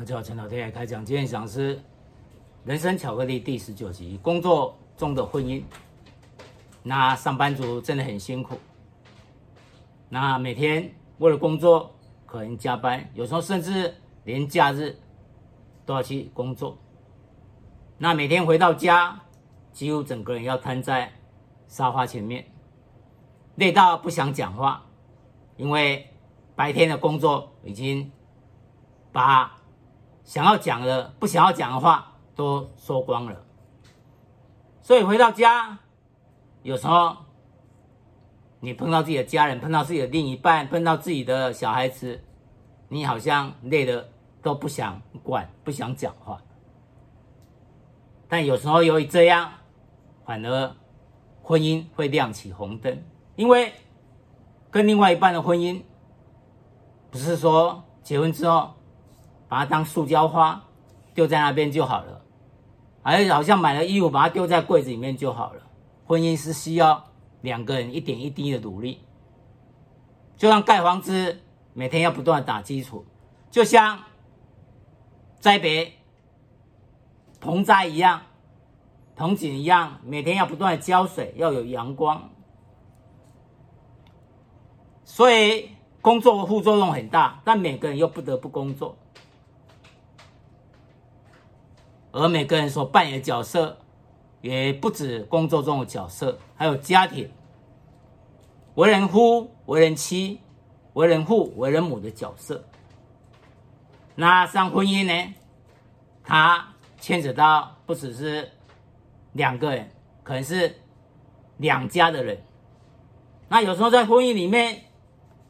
大家好，陈老天来开讲。今天讲是《人生巧克力》第十九集：工作中的婚姻。那上班族真的很辛苦，那每天为了工作可能加班，有时候甚至连假日都要去工作。那每天回到家，几乎整个人要瘫在沙发前面，累到不想讲话，因为白天的工作已经把想要讲的、不想要讲的话都说光了，所以回到家，有时候你碰到自己的家人、碰到自己的另一半、碰到自己的小孩子，你好像累的都不想管、不想讲话。但有时候由于这样，反而婚姻会亮起红灯，因为跟另外一半的婚姻，不是说结婚之后。把它当塑胶花丢在那边就好了，而好像买了衣服把它丢在柜子里面就好了。婚姻是需要两个人一点一滴的努力，就像盖房子每天要不断打基础，就像栽培盆栽一样、盆景一样，每天要不断的浇水，要有阳光。所以工作的副作用很大，但每个人又不得不工作。而每个人所扮演的角色，也不止工作中的角色，还有家庭，为人夫、为人妻、为人父、为人母的角色。那像婚姻呢，它牵扯到不只是两个人，可能是两家的人。那有时候在婚姻里面，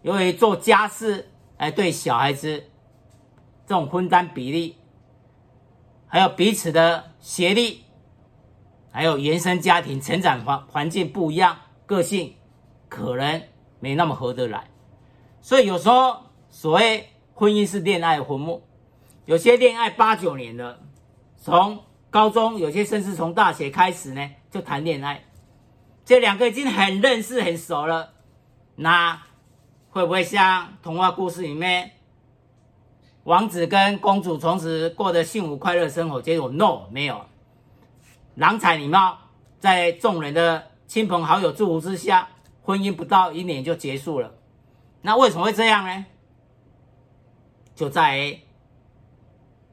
由于做家事，来对小孩子这种分担比例。还有彼此的协力，还有原生家庭成长环环境不一样，个性可能没那么合得来，所以有时候所谓婚姻是恋爱的坟墓，有些恋爱八九年了，从高中，有些甚至从大学开始呢就谈恋爱，这两个已经很认识很熟了，那会不会像童话故事里面？王子跟公主从此过得幸福快乐生活，结果 no 没有，郎才女貌，在众人的亲朋好友祝福之下，婚姻不到一年就结束了。那为什么会这样呢？就在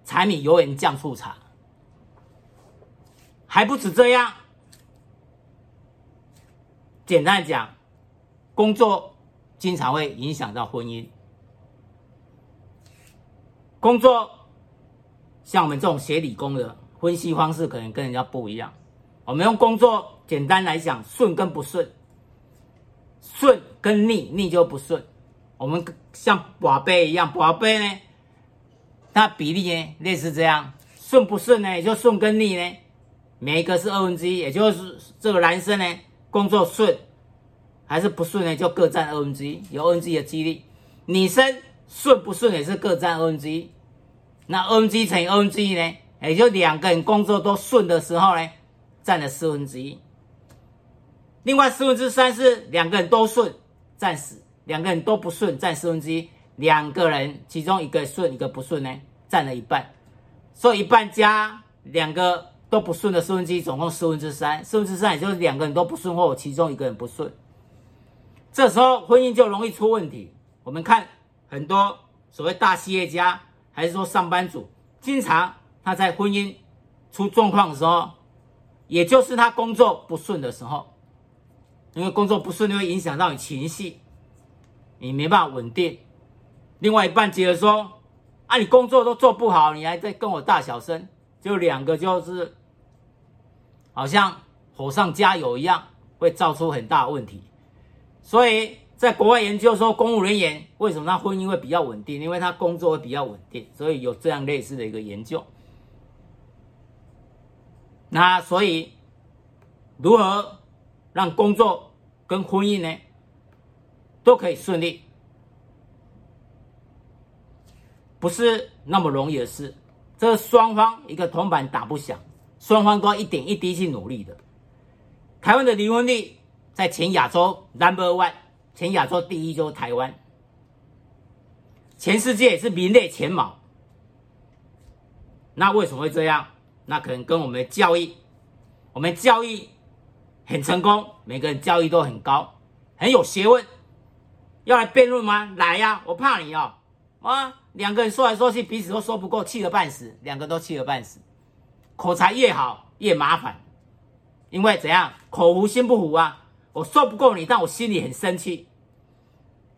柴米油盐酱醋茶，还不止这样。简单讲，工作经常会影响到婚姻。工作像我们这种学理工的分析方式，可能跟人家不一样。我们用工作简单来讲，顺跟不顺，顺跟逆，逆就不顺。我们像宝贝一样，宝贝呢，它比例呢类似这样，顺不顺呢，也就顺跟逆呢，每一个是二分之一，也就是这个男生呢，工作顺还是不顺呢，就各占二分之一，有二分之一的几率。女生顺不顺也是各占二分之一。那 n g 乘以 n g 呢？也就两个人工作都顺的时候呢，占了四分之一。另外四分之三是两个人都顺，占十；两个人都不顺，占四分之一。两个人其中一个顺，一个不顺呢，占了一半。所以一半加两个都不顺的四分之一，总共四分之三。四分之三也就是两个人都不顺，或其中一个人不顺。这时候婚姻就容易出问题。我们看很多所谓大企业家。还是说上班族，经常他在婚姻出状况的时候，也就是他工作不顺的时候，因为工作不顺就会影响到你情绪，你没办法稳定。另外一半觉得说，啊，你工作都做不好，你还在跟我大小声，就两个就是好像火上加油一样，会造出很大问题，所以。在国外研究说，公务人员为什么他婚姻会比较稳定？因为他工作会比较稳定，所以有这样类似的一个研究。那所以，如何让工作跟婚姻呢都可以顺利，不是那么容易的事。这双方一个铜板打不响，双方都要一点一滴去努力的。台湾的离婚率在全亚洲 number one。全亚洲第一就是台湾，全世界也是名列前茅。那为什么会这样？那可能跟我们的教育，我们教育很成功，每个人教育都很高，很有学问。要来辩论吗？来呀、我怕你哦。啊，两个人说来说去，彼此都说不过，气得半死，两个都气得半死。口才越好越麻烦，因为怎样？口服心不服啊！我说不过你，但我心里很生气。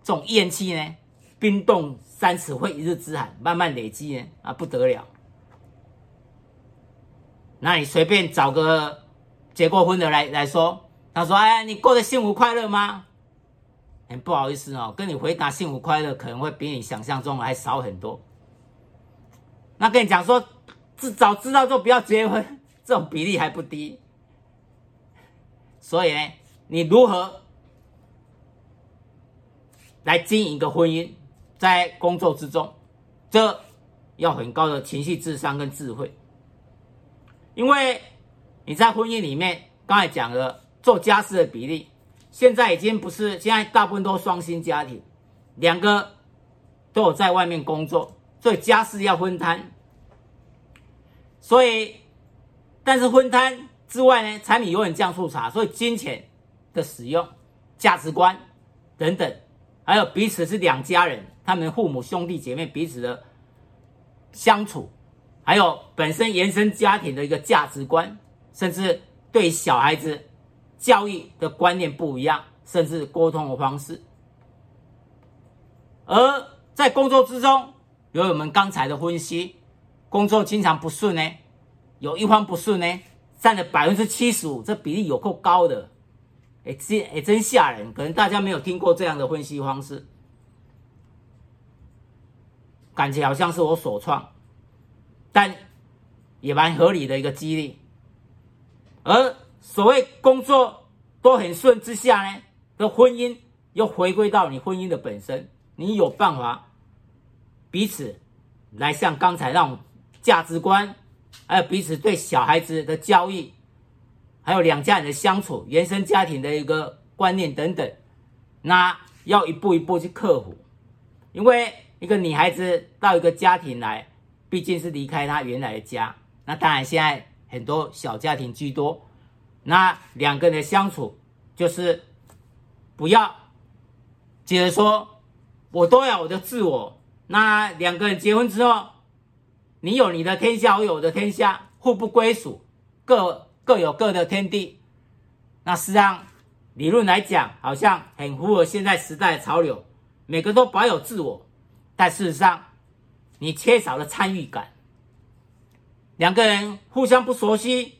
这种怨气呢，冰冻三尺非一日之寒，慢慢累积呢，啊不得了。那你随便找个结过婚的来来说，他说：“哎，你过得幸福快乐吗？”很不好意思哦，跟你回答幸福快乐可能会比你想象中还少很多。那跟你讲说，自早知道就不要结婚，这种比例还不低。所以呢，你如何来经营一个婚姻，在工作之中，这要很高的情绪智商跟智慧。因为你在婚姻里面，刚才讲了做家事的比例。现在已经不是，现在大部分都双薪家庭，两个都有在外面工作，所以家事要分摊。所以，但是分摊之外呢，柴米油盐酱醋茶，所以金钱的使用、价值观等等，还有彼此是两家人，他们父母兄弟姐妹彼此的相处，还有本身原生家庭的一个价值观，甚至对小孩子。教育的观念不一样，甚至沟通的方式。而在工作之中，有我们刚才的分析，工作经常不顺呢，有一方不顺呢，占了百分之七十五，这比例有够高的，哎，真哎真吓人。可能大家没有听过这样的分析方式，感觉好像是我所创，但也蛮合理的一个激励，而。所谓工作都很顺之下呢，的婚姻又回归到你婚姻的本身，你有办法彼此来像刚才那种价值观，还有彼此对小孩子的教育，还有两家人的相处、原生家庭的一个观念等等，那要一步一步去克服，因为一个女孩子到一个家庭来，毕竟是离开她原来的家，那当然现在很多小家庭居多。那两个人的相处，就是不要接着说我都要我的自我。那两个人结婚之后，你有你的天下，我有我的天下，互不归属，各各有各的天地。那实际上理论来讲，好像很符合现在时代的潮流，每个都保有自我，但事实上你缺少了参与感。两个人互相不熟悉。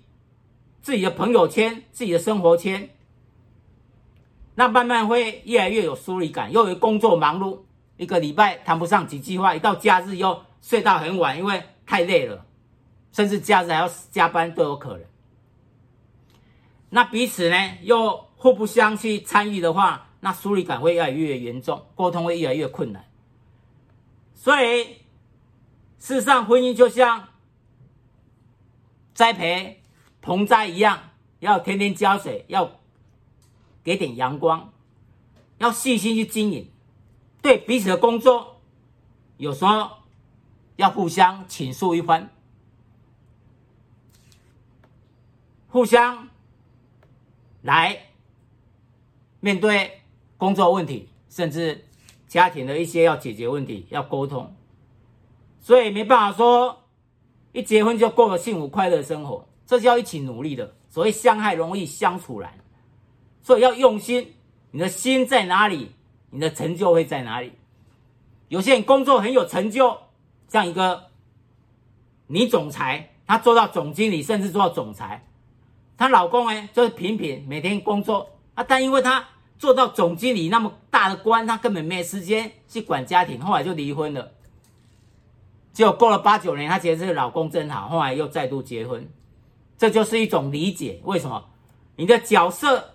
自己的朋友圈，自己的生活圈，那慢慢会越来越有疏离感。又有工作忙碌，一个礼拜谈不上几句话，一到假日又睡到很晚，因为太累了，甚至假日还要加班都有可能。那彼此呢又互不相去参与的话，那疏离感会越来越严重，沟通会越来越困难。所以，事实上，婚姻就像栽培。盆栽一样，要天天浇水，要给点阳光，要细心去经营。对彼此的工作，有时候要互相倾诉一番，互相来面对工作问题，甚至家庭的一些要解决问题，要沟通。所以没办法说一结婚就过个幸福快乐的生活。这是要一起努力的。所谓相爱容易相处难，所以要用心。你的心在哪里，你的成就会在哪里。有些人工作很有成就，像一个女总裁，她做到总经理，甚至做到总裁。她老公呢，就是平平，每天工作啊，但因为她做到总经理那么大的官，她根本没时间去管家庭，后来就离婚了。结果过了八九年，她觉得这个老公真好，后来又再度结婚。这就是一种理解。为什么？你的角色，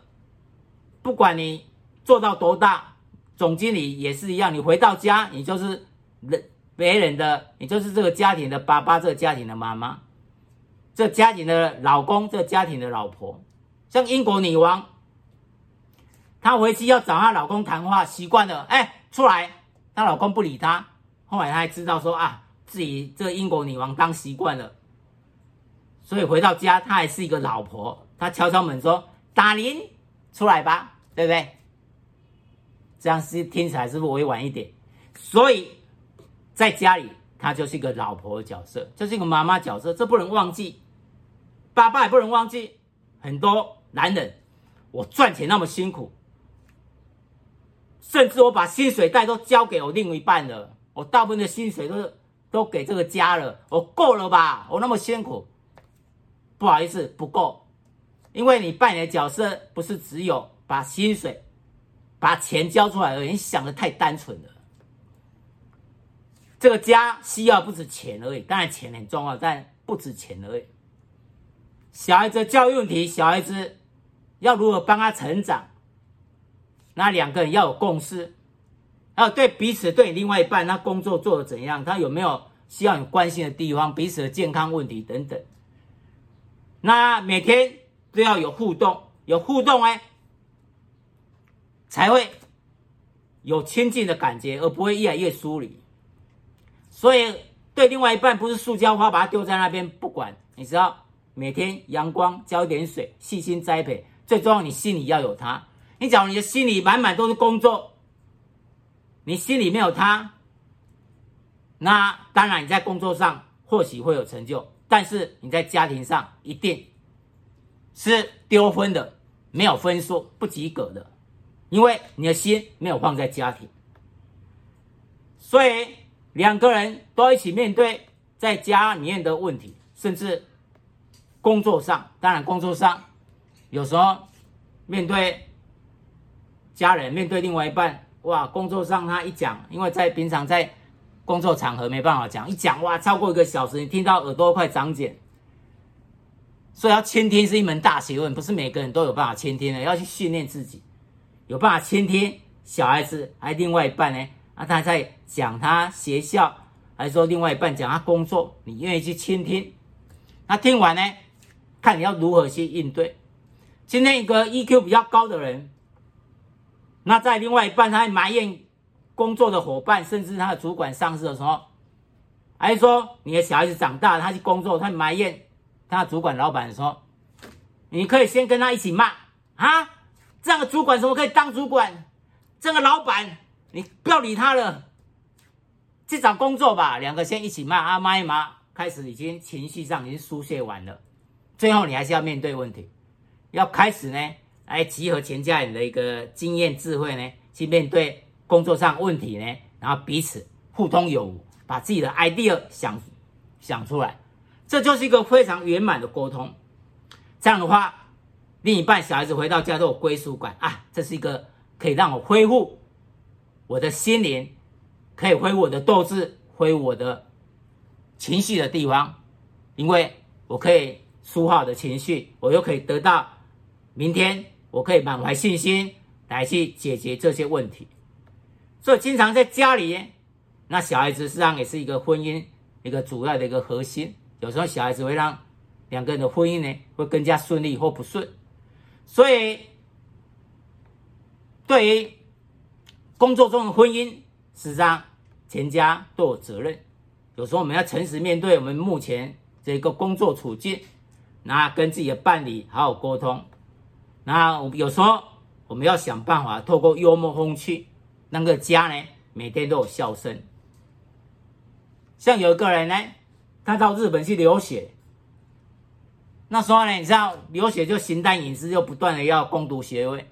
不管你做到多大，总经理也是一样。你回到家，你就是人别人的，你就是这个家庭的爸爸，这个家庭的妈妈，这家庭的老公，这家庭的老婆。像英国女王，她回去要找她老公谈话，习惯了，哎，出来，她老公不理她。后来她还知道说啊，自己这英国女王当习惯了，所以回到家她还是一个老婆。她敲敲门说：“达伶，出来吧，对不对？”这样是听起来是不是委婉一点？所以在家里她就是一个老婆的角色，就是一个妈妈角色，这不能忘记。爸爸也不能忘记，很多男人，我赚钱那么辛苦。甚至我把薪水袋都交给我另一半了，我大部分的薪水都是都给这个家了，我够了吧？我那么辛苦，不好意思，不够，因为你扮演的角色不是只有把薪水、把钱交出来而已，你想的太单纯了。这个家需要不止钱而已，当然钱很重要，但不止钱而已。小孩子教育问题，小孩子要如何帮他成长？那两个人要有共识，还有对彼此，对你另外一半，他工作做得怎样，他有没有需要你关心的地方，彼此的健康问题等等。那每天都要有互动，有互动哎，才会有亲近的感觉，而不会越来越疏离。所以对另外一半，不是塑胶花把它丢在那边不管，你知道，每天阳光浇点水，细心栽培，最重要你心里要有他。你假如你的心里满满都是工作，你心里没有他，那当然你在工作上或许会有成就，但是你在家庭上一定是丢分的，没有分数，不及格的，因为你的心没有放在家庭。所以两个人都一起面对在家里面的问题，甚至工作上，当然工作上有时候面对。家人面对另外一半，哇，工作上他一讲，因为在平常在工作场合没办法讲，一讲哇，超过一个小时，你听到耳朵快长茧。所以要倾听是一门大学问，不是每个人都有办法倾听的，要去训练自己，有办法倾听小孩子，还另外一半呢？啊，他在讲他学校，还是说另外一半讲他工作，你愿意去倾听？那听完呢，看你要如何去应对。今天一个 EQ 比较高的人。那在另外一半，他埋怨工作的伙伴，甚至他的主管、上司的时候，还是说你的小孩子长大，他去工作，他埋怨他的主管、老板说，你可以先跟他一起骂啊，这样的主管怎么可以当主管？这个老板，你不要理他了，去找工作吧。两个先一起骂啊，骂一骂，开始已经情绪上已经疏泄完了，最后你还是要面对问题，要开始呢。来集合全家人的一个经验智慧呢，去面对工作上问题呢，然后彼此互通有无，把自己的 idea 想想出来，这就是一个非常圆满的沟通。这样的话，另一半小孩子回到家都有归属感啊，这是一个可以让我恢复我的心灵，可以恢复我的斗志，恢复我的情绪的地方，因为我可以抒发我的情绪，我又可以得到明天。我可以满怀信心来去解决这些问题，所以经常在家里，那小孩子实际上也是一个婚姻一个主要的一个核心。有时候小孩子会让两个人的婚姻呢会更加顺利或不顺，所以对于工作中的婚姻，实际上全家都有责任。有时候我们要诚实面对我们目前这个工作处境，那跟自己的伴侣好好沟通。那我有时候我们要想办法，透过幽默风趣，那个家呢每天都有笑声。像有一个人呢，他到日本去留学，那时候呢，你知道留学就形单影只，又不断的要攻读学位。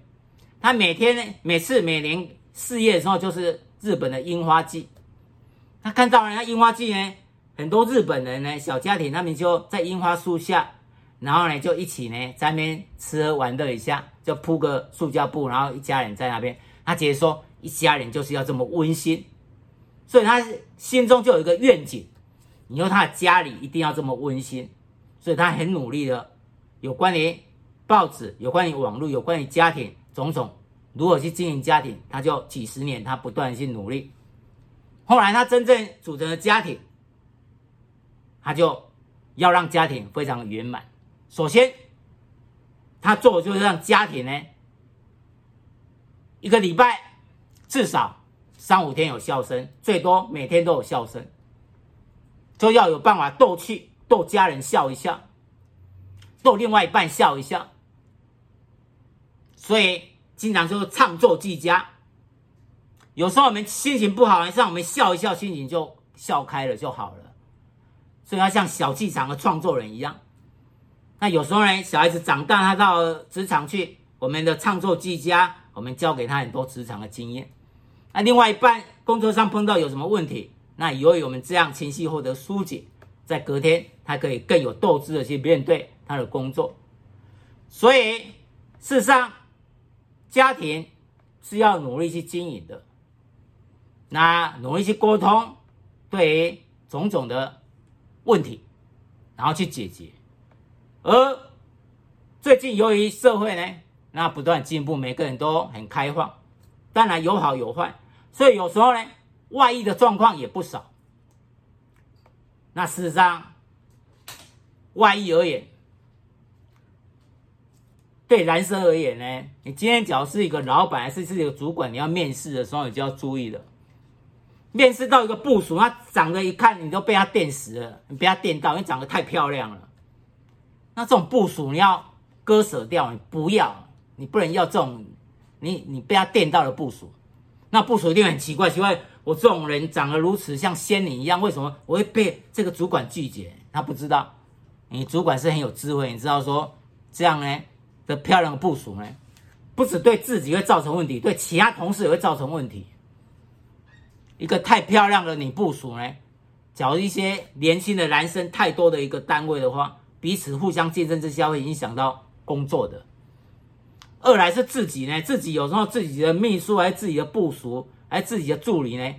他每天呢，每次每年四月的时候，就是日本的樱花季。他看到人家樱花季呢，很多日本人呢，小家庭他们就在樱花树下。然后呢，就一起呢在那边吃喝玩乐一下，就铺个塑胶布，然后一家人在那边。他觉得说，一家人就是要这么温馨，所以他心中就有一个愿景，以后他的家里一定要这么温馨。所以他很努力的，有关于报纸，有关于网络，有关于家庭种种如何去经营家庭，他就几十年他不断去努力。后来他真正组成了家庭，他就要让家庭非常圆满。首先，他做的就是让家庭呢，一个礼拜至少三五天有笑声，最多每天都有笑声。就要有办法逗趣，逗家人笑一笑，逗另外一半笑一笑。所以经常说唱作俱佳。有时候我们心情不好，让我们笑一笑，心情就笑开了就好了。所以要像小剧场的创作人一样。那有时候呢，小孩子长大，他到职场去，我们的唱作俱佳，我们教给他很多职场的经验。那另外一半工作上碰到有什么问题，那由于我们这样情绪获得疏解，在隔天他可以更有斗志的去面对他的工作。所以事实上，家庭是要努力去经营的，那努力去沟通，对于种种的问题，然后去解决。而最近由于社会呢，那不断进步，每个人都很开放，当然有好有坏，所以有时候呢，外溢的状况也不少。那事实上，外溢而言，对男生而言呢，你今天只要是一个老板还是是一个主管，你要面试的时候，你就要注意了。面试到一个部属，他长得一看你都被他电死了，你被他电到，因为长得太漂亮了。那这种部属你要割舍掉，你不要，你不能要这种，你你被他电到的部属，那部属一定很奇怪，奇怪我这种人长得如此像仙女一样，为什么我会被这个主管拒绝？他不知道，你主管是很有智慧，你知道说这样呢漂亮的部署呢，不只对自己会造成问题，对其他同事也会造成问题。一个太漂亮的女部署呢，假如一些年轻的男生太多的一个单位的话。彼此互相竞争之下会影响到工作的。二来是自己呢，自己有时候自己的秘书还自己的部署，还自己的助理呢，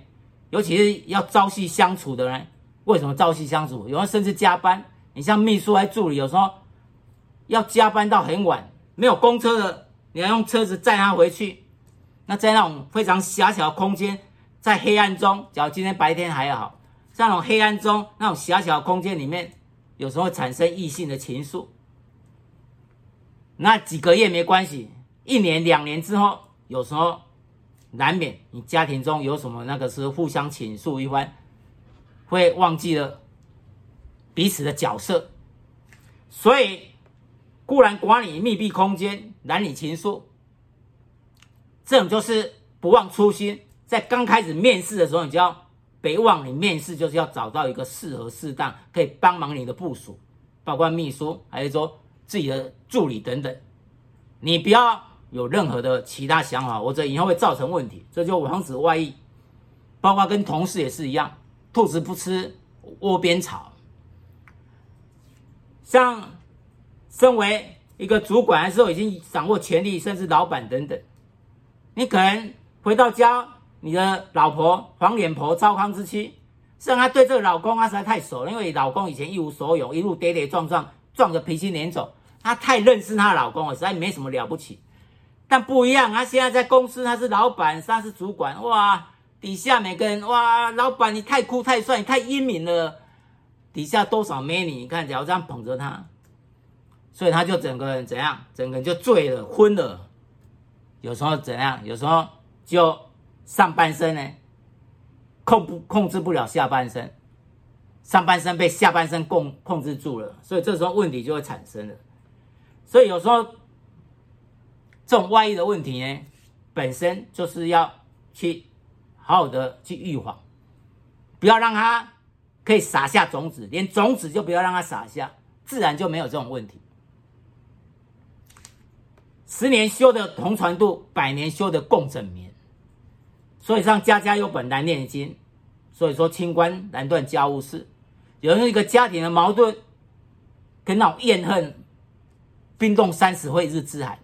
尤其是要朝夕相处的呢。为什么朝夕相处？有时候甚至加班。你像秘书还助理，有时候要加班到很晚，没有公车的，你要用车子载他回去。那在那种非常狭小的空间，在黑暗中，假如今天白天还好，在那种黑暗中，那种狭小的空间里面。有时候产生异性的情愫，那几个月没关系，一年两年之后，有时候难免你家庭中有什么那个是互相倾诉一番，会忘记了彼此的角色，所以固然管理密闭空间，男女情愫，这种就是不忘初心，在刚开始面试的时候，你就要。别忘，你面试就是要找到一个适合、适当可以帮忙你的部署，包括秘书，还是说自己的助理等等。你不要有任何的其他想法，或者以后会造成问题。这就防止外溢。包括跟同事也是一样，兔子不吃窝边草。像身为一个主管的时候，已经掌握权力，甚至老板等等，你可能回到家。你的老婆黄脸婆糟糠之妻，实际上他对这个老公他实在太熟了，因为老公以前一无所有，一路跌跌撞撞，撞着鼻青脸肿，她太认识她老公了，实在没什么了不起。但不一样，他现在在公司他是老板，他是主管，哇，底下每个人哇，老板你太酷太帅，太英明了，底下多少美女，你看，只要这样捧着他，所以他就整个人怎样，整个人就醉了昏了，有时候怎样，有时候就。上半身呢，控不控制不了下半身，上半身被下半身控控制住了，所以这时候问题就会产生了。所以有时候这种外遇的问题呢，本身就是要去好好的去预防，不要让它可以撒下种子，连种子就不要让它撒下，自然就没有这种问题。十年修得同船渡，百年修得共枕眠。所以上家家有本难念的经，所以说清官难断家务事。有一个家庭的矛盾，跟那种怨恨，冰冻三尺非日之寒。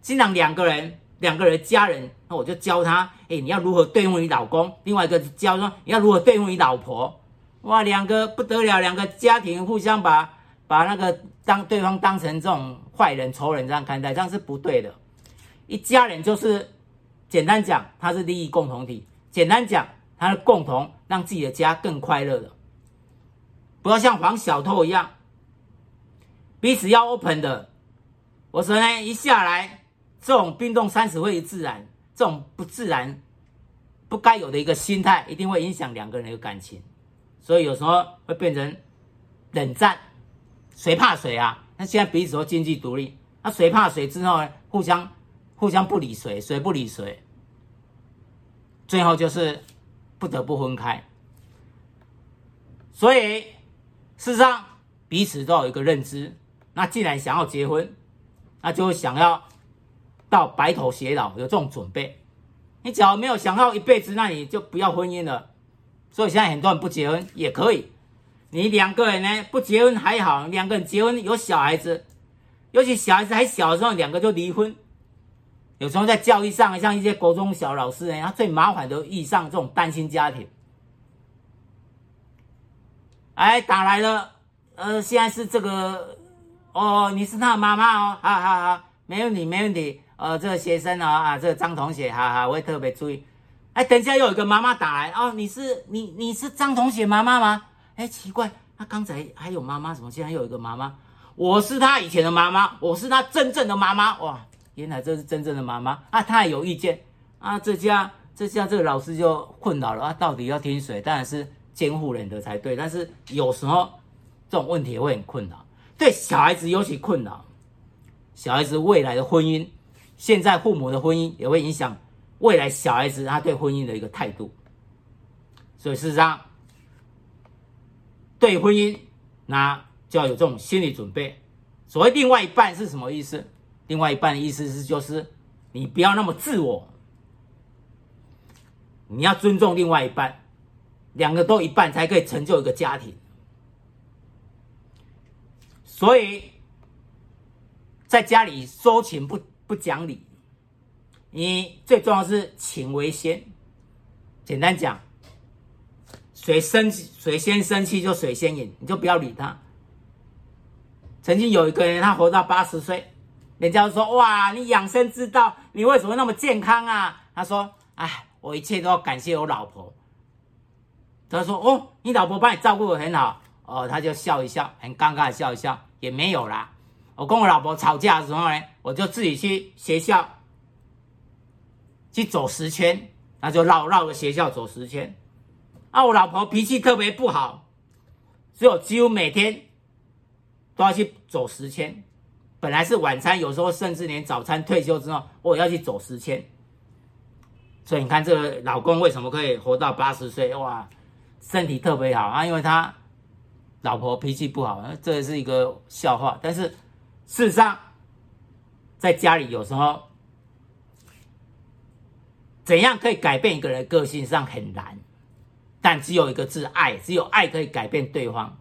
经常两个人，两个人家人，那我就教他，哎，你要如何对付你老公？另外一个教说，你要如何对付你老婆？哇，两个不得了，两个家庭互相把把那个当对方当成这种坏人、仇人这样看待，这样是不对的。一家人就是。简单讲，他是利益共同体。简单讲，他是共同让自己的家更快乐的。不要像黄小偷一样，彼此要 open 的。我说呢，一下来，这种冰冻三尺会自然，这种不自然、不该有的一个心态，一定会影响两个人的感情。所以有时候会变成冷战，谁怕谁啊？那现在彼此都经济独立，那谁怕谁之后呢？互相互相不理谁，谁不理谁，最后就是不得不分开。所以事实上彼此都有一个认知，那既然想要结婚，那就想要到白头偕老，有这种准备。你只要没有想到一辈子，那你就不要婚姻了。所以现在很多人不结婚也可以。你两个人呢，不结婚还好，两个人结婚有小孩子，尤其小孩子还小的时候，两个就离婚。有时候在教育上，像一些国中小老师呢，他最麻烦的遇上这种单亲家庭。哎，打来了，呃，现在是这个，哦，你是他的妈妈哦，好好好，没问题，没问题。呃，这个学生哦，啊，这个张同学，好好，我会特别注意。哎，等一下又有一个妈妈打来哦，你是你你是张同学妈妈吗？哎，奇怪，他刚才还有妈妈，怎么现在又有一个妈妈？我是他以前的妈妈，我是他真正的妈妈。哇，原来这是真正的妈妈啊！他也有意见啊，这家这家这个老师就困扰了啊，到底要听谁？当然是监护人的才对。但是有时候这种问题会很困扰，对小孩子尤其困扰，小孩子未来的婚姻。现在父母的婚姻也会影响未来小孩子他对婚姻的一个态度，所以事实上，对婚姻那就要有这种心理准备。所谓另外一半是什么意思？另外一半的意思是就是你不要那么自我，你要尊重另外一半，两个都一半才可以成就一个家庭。所以在家里收情不。不讲理，你最重要是情为先。简单讲，谁生气，谁先生气就谁先赢，你就不要理他。曾经有一个人，他活到八十岁，人家说：“哇，你养生之道，你为什么那么健康啊？”他说：“哎，我一切都要感谢我老婆。”他说：“哦，你老婆把你照顾得很好。”哦，他就笑一笑，很尴尬的笑一笑，也没有啦。我跟我老婆吵架的时候呢，我就自己去学校去走十圈，那就绕绕着学校走十圈。啊，我老婆脾气特别不好，所以我几乎每天都要去走十圈。本来是晚餐，有时候甚至连早餐，退休之后我要去走十圈。所以你看，这个老公为什么可以活到八十岁？哇，身体特别好啊，因为他老婆脾气不好，这是一个笑话，但是。事实上，在家里有时候，怎样可以改变一个人的个性上很难，但只有一个字“爱”，只有爱可以改变对方。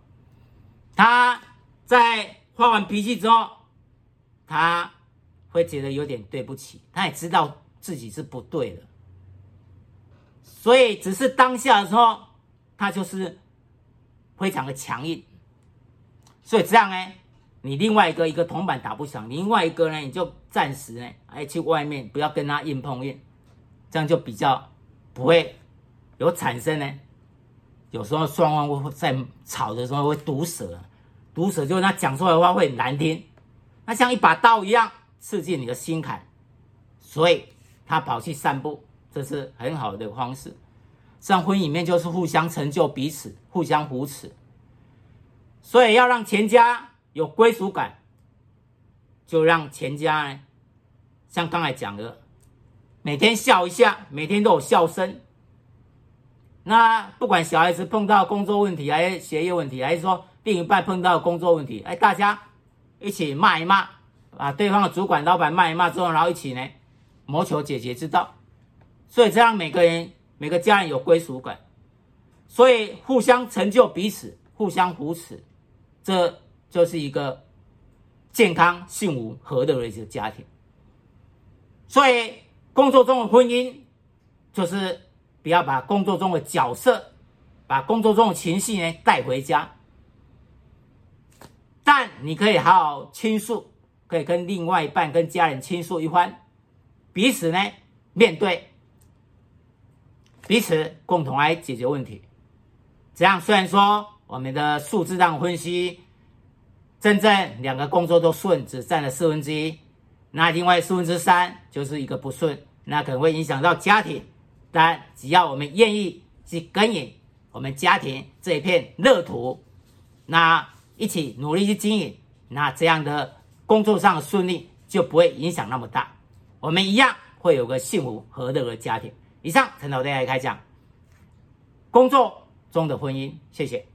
他在发完脾气之后，他会觉得有点对不起，他也知道自己是不对的，所以只是当下的时候，他就是非常的强硬，所以这样呢。你另外一个一个铜板打不响，另外一个呢，你就暂时呢，哎，去外面不要跟他硬碰硬，这样就比较不会有产生呢。有时候双方会在吵的时候会毒舌，毒舌就是他讲出来的话会很难听，那像一把刀一样刺进你的心坎，所以他跑去散步，这是很好的方式。像婚姻里面就是互相成就彼此，互相扶持，所以要让全家。有归属感，就让全家呢，像刚才讲的，每天笑一下，每天都有笑声。那不管小孩子碰到工作问题，还是学业问题，还是说另一半碰到工作问题，哎，大家一起骂一骂，把对方的主管、老板骂一骂之后，然后一起呢，谋求解决之道。所以这样每个人、每个家人有归属感，所以互相成就彼此，互相扶持，这。就是一个健康、幸福、和乐的一个家庭。所以，工作中的婚姻就是不要把工作中的角色、把工作中的情绪呢带回家。但你可以好好倾诉，可以跟另外一半、跟家人倾诉一番，彼此呢面对，彼此共同来解决问题。这样虽然说我们的数字上分析。真正两个工作都顺，只占了四分之一，那另外四分之三就是一个不顺，那可能会影响到家庭。但只要我们愿意去耕耘，我们家庭这一片乐土，那一起努力去经营，那这样的工作上的顺利就不会影响那么大，我们一样会有个幸福和乐的家庭。以上，陈导为大家开讲，工作中的婚姻，谢谢。